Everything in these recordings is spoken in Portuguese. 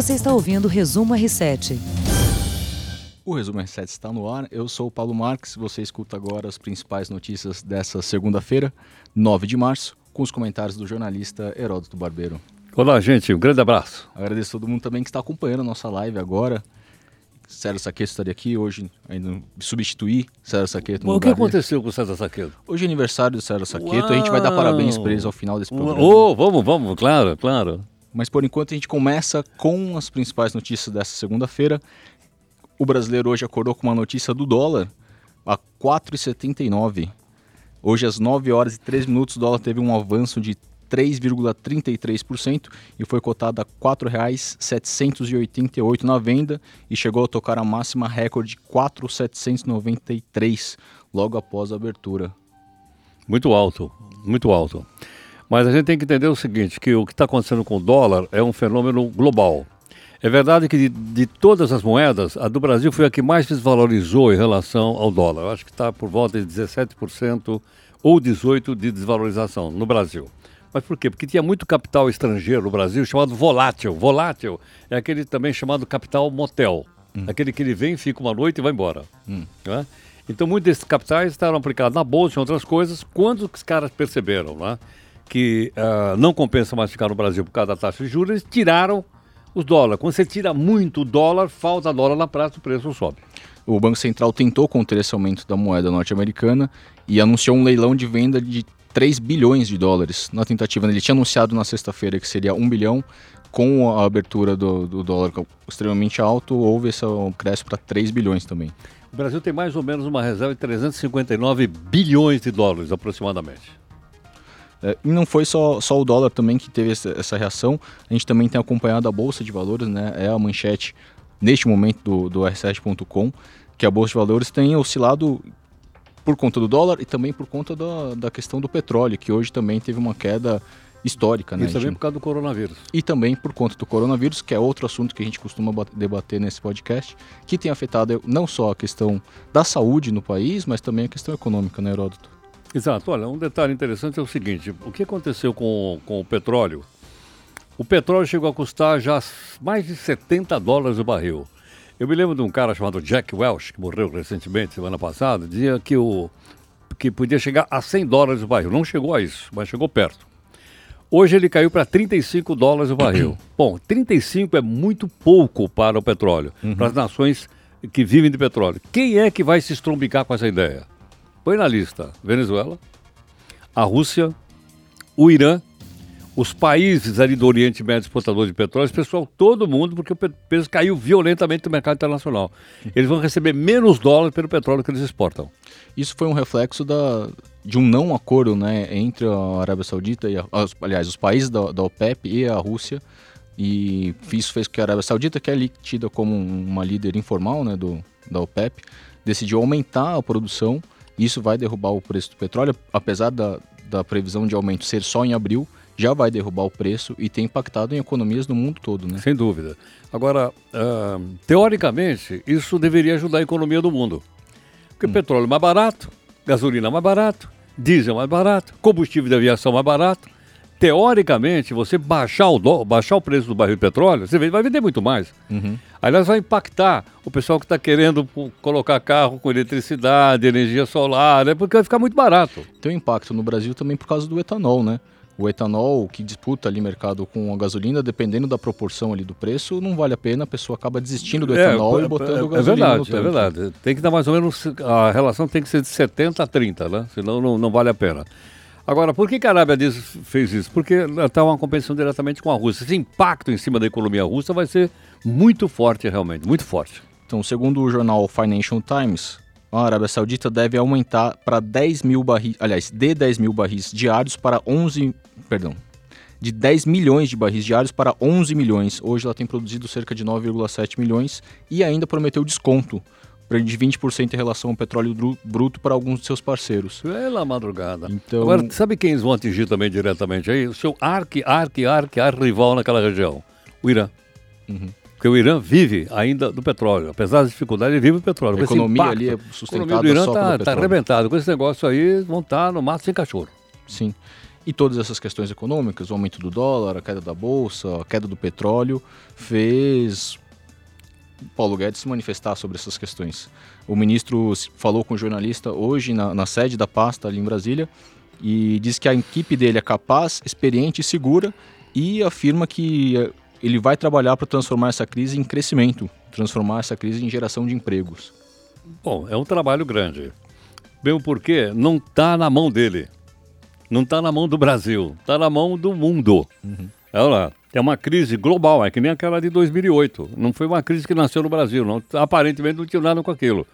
Você está ouvindo o Resumo R7. O Resumo R7 está no ar. Eu sou o Paulo Marques. Você escuta agora as principais notícias dessa segunda-feira, 9 de março, com os comentários do jornalista Heródoto Barbeiro. Olá, gente. Um grande abraço. Agradeço a todo mundo também que está acompanhando a nossa live agora. César Saqueto estaria aqui hoje, ainda substituir César Saqueto. o que aconteceu com o César Saqueto? Hoje é aniversário do César Saqueto, Uau. a gente vai dar parabéns para eles ao final desse programa. Oh, vamos, vamos, claro, claro. Mas por enquanto a gente começa com as principais notícias dessa segunda-feira. O brasileiro hoje acordou com uma notícia do dólar a 4,79. Hoje às 9 horas e 3 minutos o dólar teve um avanço de 3,33% e foi cotado a R$ 4,788 na venda e chegou a tocar a máxima recorde de 4,793 logo após a abertura. Muito alto, muito alto. Mas a gente tem que entender o seguinte, que o que está acontecendo com o dólar é um fenômeno global. É verdade que de, de, todas as moedas, a do Brasil foi a que mais desvalorizou em relação ao dólar. Eu acho que está por volta de 17% ou 18% de desvalorização no Brasil. Mas por quê? Porque tinha muito capital estrangeiro no Brasil chamado volátil. Volátil é aquele também chamado capital motel. Hum. Aquele que ele vem, fica uma noite e vai embora. Hum. Né? Então, muitos desses capitais estavam aplicados na bolsa e outras coisas. Quando os caras perceberam né, que uh, não compensa mais ficar no Brasil por causa da taxa de juros, eles tiraram os dólares. Quando você tira muito dólar, falta dólar na praça, o preço sobe. O Banco Central tentou conter esse aumento da moeda norte-americana e anunciou um leilão de venda de 3 bilhões de dólares na tentativa. Ele tinha anunciado na sexta-feira que seria 1 bilhão, com a abertura do, do dólar extremamente alto, houve esse cresce para 3 bilhões também. O Brasil tem mais ou menos uma reserva de 359 bilhões de dólares aproximadamente. É, e não foi só, só o dólar também que teve essa, essa, reação, a gente também tem acompanhado a Bolsa de Valores, né? é a manchete neste momento do, do R7.com, que a Bolsa de Valores tem oscilado por conta do dólar e também por conta da, da questão do petróleo, que hoje também teve uma queda histórica. Né? Isso também por causa do coronavírus. E também por conta do coronavírus, que é outro assunto que a gente costuma debater nesse podcast, que tem afetado não só a questão da saúde no país, mas também a questão econômica, né, Heródoto? Exato. Olha, um detalhe interessante é o seguinte: o que aconteceu com, com o petróleo? O petróleo chegou a custar já mais de 70 dólares o barril. Eu me lembro de um cara chamado Jack Welch, que morreu recentemente, semana passada, dizia que, o, que podia chegar a 100 dólares o barril. Não chegou a isso, mas chegou perto. Hoje ele caiu para 35 dólares o barril. Bom, 35 é muito pouco para o petróleo, uhum. para as nações que vivem de petróleo. Quem é que vai se estrombicar com essa ideia? Põe na lista: Venezuela, a Rússia, o Irã os países ali do Oriente Médio exportadores de petróleo, pessoal, todo mundo, porque o peso caiu violentamente no mercado internacional. Eles vão receber menos dólares pelo petróleo que eles exportam. Isso foi um reflexo da, de um não acordo né, entre a Arábia Saudita e, a, aliás, os países da, da OPEP e a Rússia. E isso fez com que a Arábia Saudita, que é tida como uma líder informal né, do, da OPEP, decidiu aumentar a produção. Isso vai derrubar o preço do petróleo, apesar da, da previsão de aumento ser só em abril já vai derrubar o preço e tem impactado em economias no mundo todo, né? Sem dúvida. Agora, uh, teoricamente, isso deveria ajudar a economia do mundo. Porque hum. petróleo é mais barato, gasolina é mais barato, diesel é mais barato, combustível de aviação é mais barato. Teoricamente, você baixar o, do, baixar o preço do barril de petróleo, você vai vender muito mais. Uhum. Aliás, vai impactar o pessoal que está querendo colocar carro com eletricidade, energia solar, né? porque vai ficar muito barato. Tem um impacto no Brasil também por causa do etanol, né? o etanol que disputa ali mercado com a gasolina, dependendo da proporção ali do preço, não vale a pena, a pessoa acaba desistindo do é, etanol é, e botando é, gasolina. É verdade, é verdade. Tem que dar mais ou menos, a relação tem que ser de 70 a 30, né? Senão não, não vale a pena. Agora, por que, a Arábia fez isso? Porque está uma competição diretamente com a Rússia. Esse impacto em cima da economia russa vai ser muito forte, realmente, muito forte. Então, segundo o jornal Financial Times, a Arábia Saudita deve aumentar para 10 mil barris, aliás, de 10 mil barris diários para 11, perdão, de 10 milhões de barris diários para 11 milhões. Hoje ela tem produzido cerca de 9,7 milhões e ainda prometeu desconto de 20% em relação ao petróleo bruto para alguns de seus parceiros. Pela madrugada. Então... Agora, sabe quem eles vão atingir também diretamente aí? O seu arque, arque, arque, arque rival naquela região, o Irã. Uhum. Porque o Irã vive ainda do petróleo. Apesar das dificuldades, ele vive do petróleo. A economia ali é sustentada A economia do Irã está tá arrebentado. Com esse negócio aí, vão estar tá no mato sem cachorro. Sim. E todas essas questões econômicas, o aumento do dólar, a queda da bolsa, a queda do petróleo, fez Paulo Guedes se manifestar sobre essas questões. O ministro falou com o jornalista hoje na, na sede da pasta ali em Brasília e diz que a equipe dele é capaz, experiente e segura e afirma que eh, ele vai trabalhar para transformar essa crise em crescimento, transformar essa crise em geração de empregos. Bom, é um trabalho grande. Mesmo porque não está na mão dele. Não está na mão do Brasil. Está na mão do mundo. Uhum. Olha lá. É uma crise global, é que nem aquela de 2008. Não foi uma crise que nasceu no Brasil. Não, aparentemente não tinha nada com aquilo.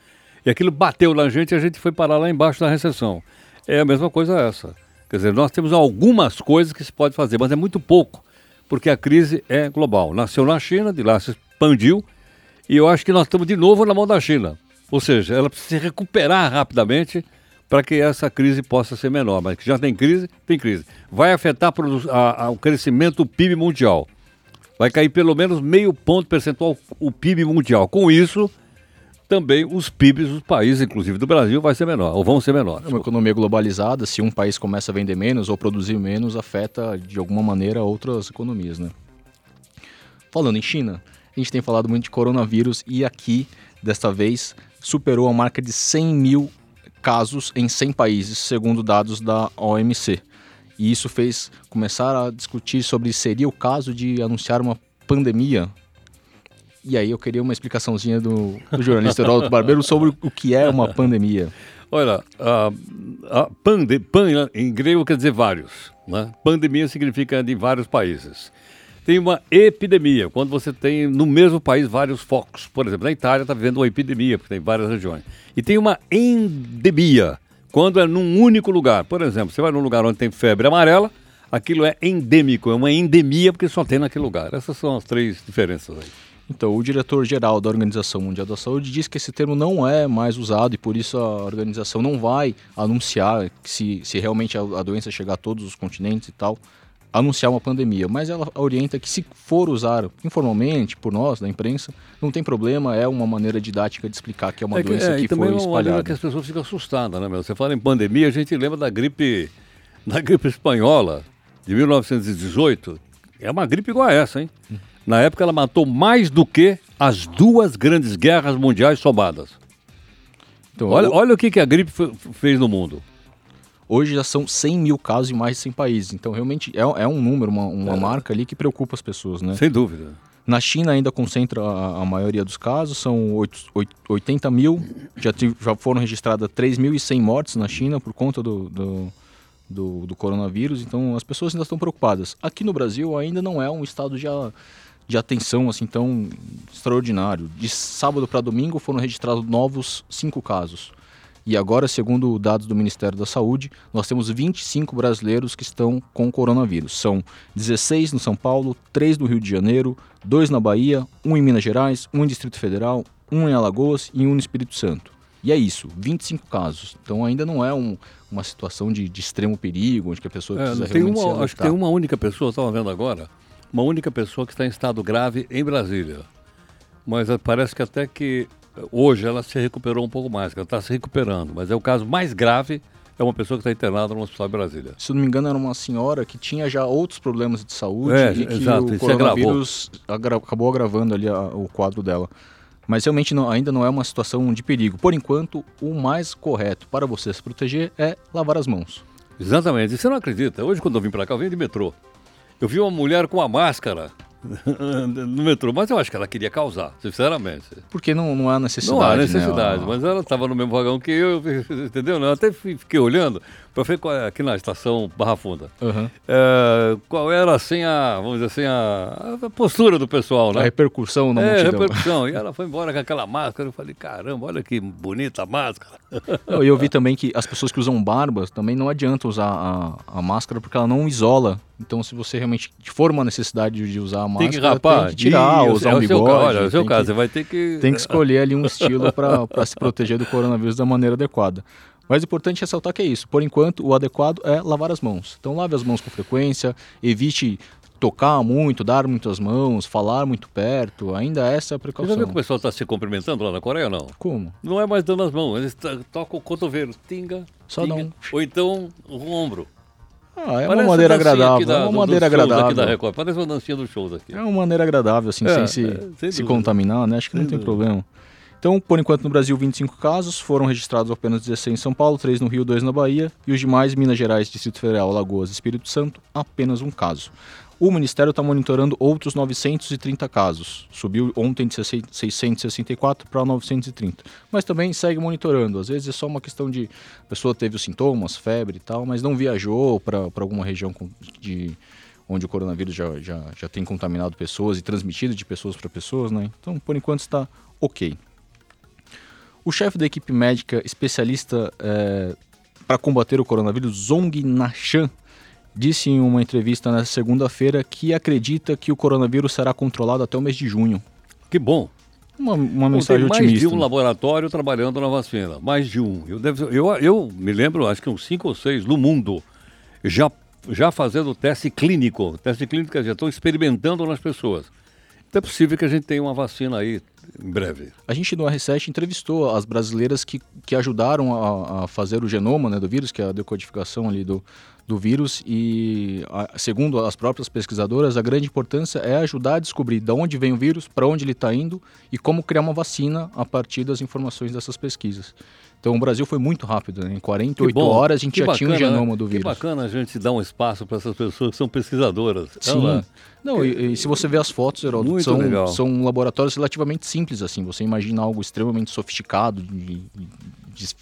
E aquilo bateu na gente e a gente foi parar lá embaixo da recessão. É a mesma coisa essa. Quer dizer, nós temos algumas coisas que se pode fazer, mas é muito pouco, porque a crise é global. Nasceu na China, de lá se expandiu, e eu acho que nós estamos de novo na mão da China. Ou seja, ela precisa se recuperar rapidamente para que essa crise possa ser menor. Mas que já tem crise, tem crise. Vai afetar a, a, o crescimento do PIB mundial. Vai cair pelo menos meio ponto percentual o PIB mundial. Com isso, também os PIBs dos países, inclusive do Brasil, vai ser menor, ou vão ser menores. É uma economia globalizada, se um país começa a vender menos ou produzir menos, afeta de alguma maneira outras economias, né? Falando em China, a gente tem falado muito de coronavírus e aqui, desta vez, superou a marca de 100 mil casos em 100 países, segundo dados da OMC. E isso fez começar a discutir sobre seria o caso de anunciar uma pandemia. E aí eu queria uma explicaçãozinha do, do jornalista Heraldo Barbeiro sobre o que é uma pandemia. Olha, a, a pande, pan em grego quer dizer vários. Né? Pandemia significa de vários países. Tem uma epidemia, quando você tem no mesmo país vários focos. Por exemplo, na Itália está vivendo uma epidemia, porque tem várias regiões. E tem uma endemia, quando é num único lugar. Por exemplo, você vai num lugar onde tem febre amarela, aquilo é endêmico, é uma endemia porque só tem naquele lugar. Essas são as três diferenças aí. Então, o diretor-geral da Organização Mundial da Saúde diz que esse termo não é mais usado e por isso a organização não vai anunciar se, se realmente a, a doença chegar a todos os continentes e tal anunciar uma pandemia, mas ela orienta que se for usar informalmente por nós da imprensa, não tem problema, é uma maneira didática de explicar que é uma é que, doença é, que foi espalhada. é uma que as pessoas ficam assustadas, né, meu? Você fala em pandemia, a gente lembra da gripe, da gripe espanhola de 1918. É uma gripe igual a essa, hein? Na época ela matou mais do que as duas grandes guerras mundiais somadas. Então, olha, olha o que, que a gripe fez no mundo. Hoje já são 100 mil casos em mais de 100 países. Então, realmente, é, é um número, uma, uma é. marca ali que preocupa as pessoas, né? Sem dúvida. Na China ainda concentra a, a maioria dos casos, são 8, 8, 80 mil, já, já foram registradas 3.100 mortes na China por conta do, do, do, do, coronavírus, então as pessoas ainda estão preocupadas. Aqui no Brasil ainda não é um estado de, de atenção assim tão extraordinário. De sábado para domingo foram registrados novos 5 casos. E agora, segundo dados do Ministério da Saúde, nós temos 25 brasileiros que estão com coronavírus. São 16 no São Paulo, 3 no Rio de Janeiro, 2 na Bahia, 1 em Minas Gerais, 1 em Distrito Federal, 1 em Alagoas e 1 no Espírito Santo. E é isso, 25 casos. Então ainda não é um, uma situação de, de, extremo perigo, onde a pessoa é, precisa tem realmente uma, Acho que tem uma única pessoa, estava vendo agora, uma única pessoa que está em estado grave em Brasília. Mas eh, parece que até que Hoje ela se recuperou um pouco mais, ela está se recuperando, mas é o caso mais grave é uma pessoa que está internada no Hospital de Brasília. Se não me engano, era uma senhora que tinha já outros problemas de saúde é, e que exato, o coronavírus agra acabou agravando ali a, o quadro dela. Mas realmente não, ainda não é uma situação de perigo. Por enquanto, o mais correto para você se proteger é lavar as mãos. Exatamente. E você não acredita? Hoje, quando eu vim para cá, eu vim de metrô. Eu vi uma mulher com uma máscara no metrô, mas eu acho que ela queria causar, sinceramente. Porque não, não há necessidade. Não há necessidade, né? mas ela estava no mesmo vagão que eu, entendeu? Eu até fiquei olhando ver qual é, aqui na estação Barra Funda. Uhum. É, qual era assim a, vamos dizer assim, a, a, postura do pessoal, né? A repercussão na é, multidão. repercussão. E ela foi embora com aquela máscara. Eu falei, caramba, olha que bonita a máscara. E eu vi também que as pessoas que usam barbas também não adianta usar a, a máscara porque ela não isola. Então, se você realmente for uma necessidade de usar a máscara, tem que, rapar, tem que tirar, usar é o bigode. Olha, é o seu caso, que, você vai ter que... Tem que escolher ali um estilo para se proteger do coronavírus da maneira adequada. Mas é importante ressaltar que é isso. Por enquanto, o adequado é lavar as mãos. Então, lave as mãos com frequência, evite tocar muito, dar muitas mãos, falar muito perto. Ainda essa é a precaução. Você já viu que o pessoal está se cumprimentando lá na Coreia ou não? Como? Não é mais dando as mãos, eles tocam o cotovelo, tinga, Só tinga, não. ou então o ombro. Ah, é Parece uma maneira agradável. da- é uma do- maneira agradável. Aqui da Record. Parece uma dancinha dos shows aqui. É uma maneira agradável, assim, É, sem se, é, sem se contaminar, né? Acho que não Sem tem dúvida. problema. Então, por enquanto, no Brasil, 25 casos, foram registrados apenas 16 em São Paulo, 3 no Rio, 2 na Bahia, e os demais, Minas Gerais, Distrito Federal, Alagoas e Espírito Santo, apenas um caso. O Ministério está monitorando outros 930 casos, subiu ontem de 664 para 930, mas também segue monitorando. Às vezes é só uma questão de a pessoa teve os sintomas, febre e tal, mas não viajou para alguma região de onde o coronavírus já, já, já tem contaminado pessoas e transmitido de pessoas para pessoas, né? Então, por enquanto, está ok. O chefe da equipe médica especialista para combater o coronavírus, Zong Nashan, disse em uma entrevista nesta segunda-feira que acredita que o coronavírus será controlado até o mês de junho. Que bom. Uma, uma Bom, mensagem tem mais otimista. de um laboratório trabalhando na vacina. Mais de um. Eu, devo- eu, eu me lembro, acho que uns cinco ou seis no mundo já, já fazendo teste clínico. Teste clínico, quer dizer, estão experimentando nas pessoas. Então é possível que a gente tenha uma vacina aí em breve. A gente no R7 entrevistou as brasileiras que, que ajudaram a, a fazer o genoma né, do vírus, que é a decodificação ali do, do vírus, e a- segundo as próprias pesquisadoras, a grande importância é ajudar a descobrir de onde vem o vírus, para onde ele está indo e como criar uma vacina a partir das informações dessas pesquisas. Então o Brasil foi muito rápido, né? em 48 Que bom. horas a gente Que já tinha o bacana, genoma né? do Que vírus. bacana a gente dar um espaço para essas pessoas que são pesquisadoras. Sim. Ela- Não, e, e se você vê as fotos, Muito são, legal. são laboratórios relativamente simples, assim. Você imagina algo extremamente sofisticado de, de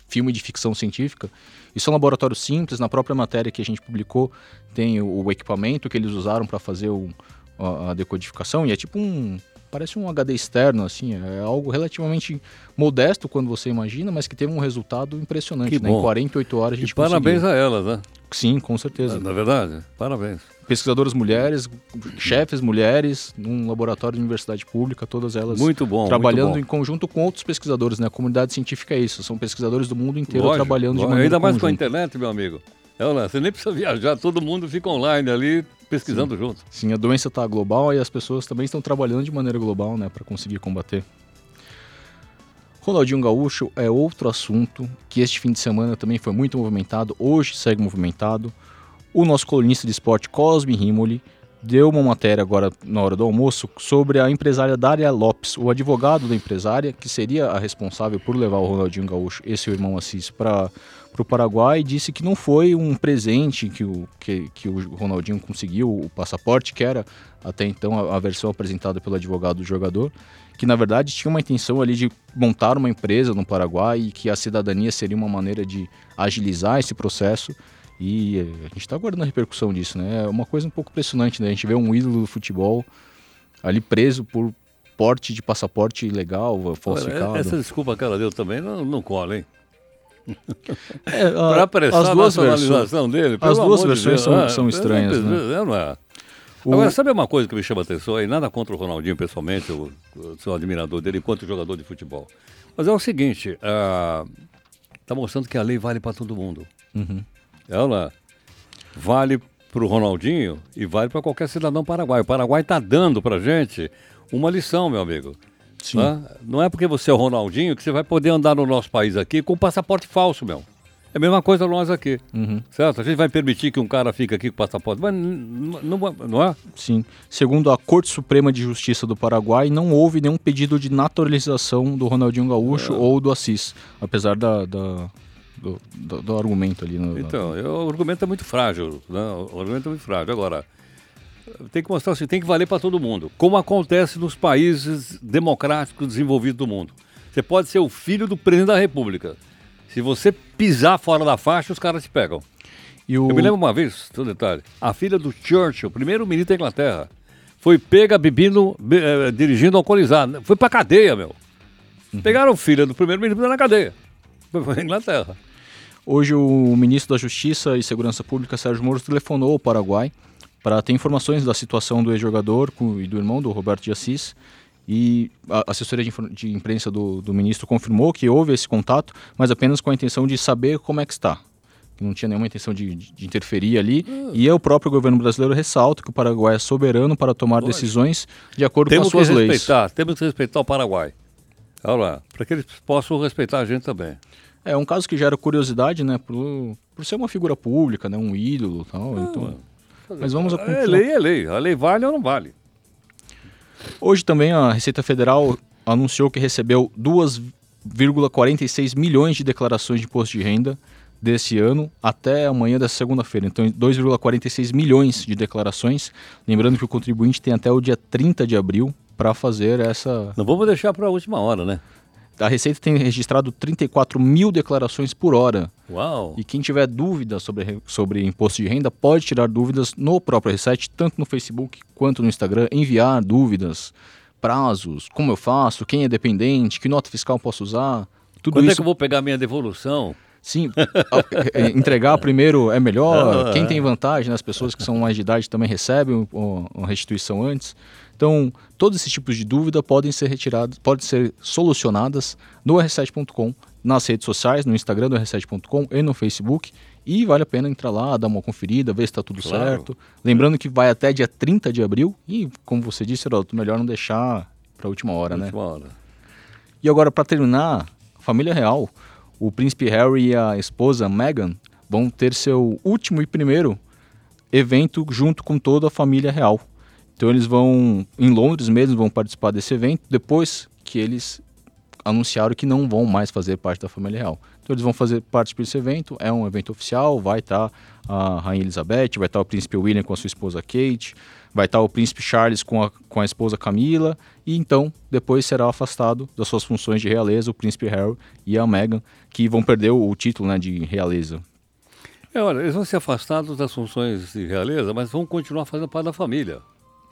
filme de ficção científica. E são laboratórios simples. Na própria matéria que a gente publicou, tem o, o equipamento que eles usaram para fazer o- a, a decodificação. E é tipo um... Parece um HD externo, assim. É algo relativamente modesto quando você imagina, mas que teve um resultado impressionante. Que né? bom. Em 48 horas a gente E parabéns conseguiu. a elas, né? Sim, com certeza Na verdade, parabéns. pesquisadoras mulheres, chefes mulheres, num laboratório de universidade pública, todas elas Muito bom. trabalhando muito em bom. conjunto com outros pesquisadores, né? A comunidade científica é isso, são pesquisadores do mundo inteiro Lógico, trabalhando de lógico. maneira Ainda mais com a internet, meu amigo. É, você nem precisa viajar, todo mundo fica online ali pesquisando junto. Sim, a doença está global e as pessoas também estão trabalhando de maneira global, né, para conseguir combater. Ronaldinho Gaúcho é outro assunto que este fim de semana também foi muito movimentado, hoje segue movimentado. O nosso colunista de esporte Cosme Rimoli deu uma matéria agora na hora do almoço sobre a empresária Dária Lopes, o advogado da empresária, que seria a responsável por levar o Ronaldinho Gaúcho e seu irmão Assis para o Paraguai, disse que não foi um presente que o, que, que o Ronaldinho conseguiu, o passaporte, que era até então a, a versão apresentada pelo advogado do jogador, que na verdade tinha uma intenção ali de montar uma empresa no Paraguai e que a cidadania seria uma maneira de agilizar esse processo. E a gente está aguardando a repercussão disso, né? É uma coisa um pouco impressionante, né? A gente vê um ídolo do futebol ali preso por porte de passaporte ilegal, falsificado. Essa desculpa que ela deu também não, não cola, hein? É, a- Para apressar as a duas versões, nacionalização dele. pelo as duas amor de versões Deus. são- Ah, são estranhas, é, né? é, não é? O- Agora, sabe uma coisa que me chama a atenção aí? Nada contra o Ronaldinho pessoalmente, eu, eu sou admirador dele enquanto jogador de futebol. Mas é o seguinte, está mostrando que a lei vale para todo mundo. Uhum. Ela vale para o Ronaldinho e vale para qualquer cidadão paraguaio. O Paraguai está dando para gente uma lição, meu amigo. Sim. Não é porque você é o Ronaldinho que você vai poder andar no nosso país aqui com passaporte falso, meu. É a mesma coisa nós aqui. Uhum. Certo? A gente vai permitir que um cara fique aqui com passaporte. Mas não, não é? Sim. Segundo a Corte Suprema de Justiça do Paraguai, não houve nenhum pedido de naturalização do Ronaldinho Gaúcho É. ou do Assis, apesar da, da- do, do- do argumento ali. No, Então, eu- o argumento é muito frágil. Né? O argumento é muito frágil. Agora, tem que mostrar assim, tem que valer para todo mundo. Como acontece nos países democráticos desenvolvidos do mundo. Você pode ser o filho do presidente da república. Se você pisar fora da faixa, os caras te pegam. O, Eu me lembro uma vez, todo detalhe, a filha do Churchill, primeiro-ministro da Inglaterra, foi pega bebendo, be- eh, dirigindo alcoolizado. Foi pra cadeia, meu. Pegaram a filha do primeiro-ministro na cadeia. Foi pra Inglaterra. Hoje o ministro da Justiça e Segurança Pública, Sérgio Moro, telefonou ao Paraguai para ter informações da situação do ex-jogador e do irmão, do Roberto de Assis. E a assessoria de, imprensa do, do ministro confirmou que houve esse contato, mas apenas com a intenção de saber como é que está. Não tinha nenhuma intenção de, de- interferir ali. E o próprio governo brasileiro ressalta que o Paraguai é soberano para tomar Lógico. decisões de acordo Temos com as suas leis. temos que respeitar o Paraguai. Olha lá, para que eles possam respeitar a gente também. É um caso que gera curiosidade, né? Por, por ser uma figura pública, né? Um ídolo e tal. então, mas vamos a É lei, é lei. A lei vale ou não vale? Hoje também a Receita Federal anunciou que recebeu 2,46 milhões de declarações de imposto de renda desse ano até amanhã dessa segunda-feira. Então, 2,46 milhões de declarações. Lembrando que o contribuinte tem até o dia 30 de abril para fazer essa. Não vamos deixar para a última hora, né? A Receita tem registrado 34 mil declarações por hora. Uau! E quem tiver dúvida sobre, sobre imposto de renda pode tirar dúvidas no próprio Reset, tanto no Facebook quanto no Instagram, enviar dúvidas, prazos, como eu faço, quem é dependente, que nota fiscal posso usar. Tudo Quando isso. é que eu vou pegar minha devolução? Sim, a- é, entregar primeiro é melhor. Quem tem vantagem, né? as pessoas que são mais de idade também recebem o- a restituição antes. Então, todos esses tipos de dúvida podem ser retirados, podem ser solucionadas no r7.com, nas redes sociais, no Instagram do r7.com e no Facebook. E vale a pena entrar lá, dar uma conferida, ver se está tudo Claro. certo. Lembrando que vai até dia 30 de abril. E, como você disse, Heródoto, melhor não deixar para a última hora, né? Última hora. E agora, para terminar, a família real, o príncipe Harry e a esposa Meghan vão ter seu último e primeiro evento junto com toda a família real. Então eles vão, em Londres mesmo, vão participar desse evento, depois que eles anunciaram que não vão mais fazer parte da família real. Então eles vão fazer parte desse evento, é um evento oficial, vai estar a Rainha Elizabeth, vai estar o príncipe William com a sua esposa Kate, vai estar o príncipe Charles com a, com a esposa Camila, e então depois será afastado das suas funções de realeza o príncipe Harry e a Meghan, que vão perder o, o título né, de realeza. É, olha, eles vão ser afastados das funções de realeza, mas vão continuar fazendo parte da família.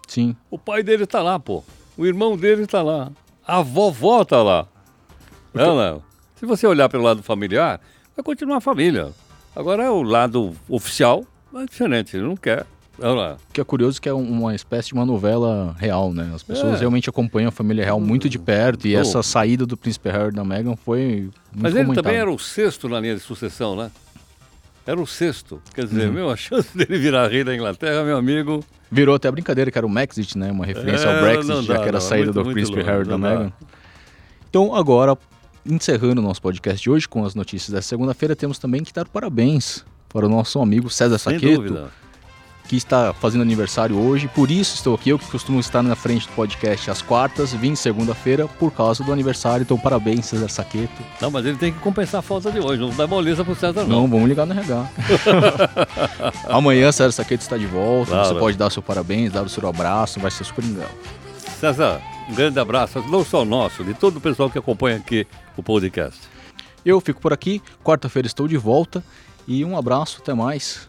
Sim, O pai dele tá lá, pô. O irmão dele tá lá. A vovó tá lá. Não, não. Se você olhar pelo lado familiar, vai continuar a família. Agora é o lado oficial, é diferente. Ele não quer. Olha lá. O que é curioso que é um- uma espécie de uma novela real, né? As pessoas É. realmente acompanham a família real muito de perto e Oh. essa saída do príncipe Harry da Meghan foi muito Mas ele comentada. também era o sexto na linha de sucessão, né? Era o sexto. Quer dizer, meu, a chance dele virar rei da Inglaterra, meu amigo. Virou até a brincadeira que era o Maxit, né? Uma referência É, ao Brexit, não já dá, que era a saída muito, do muito príncipe longe, Harry da dá. Meghan. Então agora, encerrando o nosso podcast de hoje com as notícias dessa segunda-feira, temos também que dar parabéns para o nosso amigo César Sem Saqueto, dúvida. Que está fazendo aniversário hoje. Por isso estou aqui, eu que costumo estar na frente do podcast às quartas, vim segunda-feira por causa do aniversário. Então parabéns, César Saqueto. Não, mas ele tem que compensar a falta de hoje. Não dá moleza pro César, Não, não. vamos ligar no RH. Amanhã, César Saqueto está de volta. Claro. Você pode dar seu parabéns, dar o seu abraço, vai ser super legal. César, um grande abraço, não só nosso, de todo o pessoal que acompanha aqui o podcast. Eu fico por aqui, quarta-feira estou de volta e um abraço, até mais.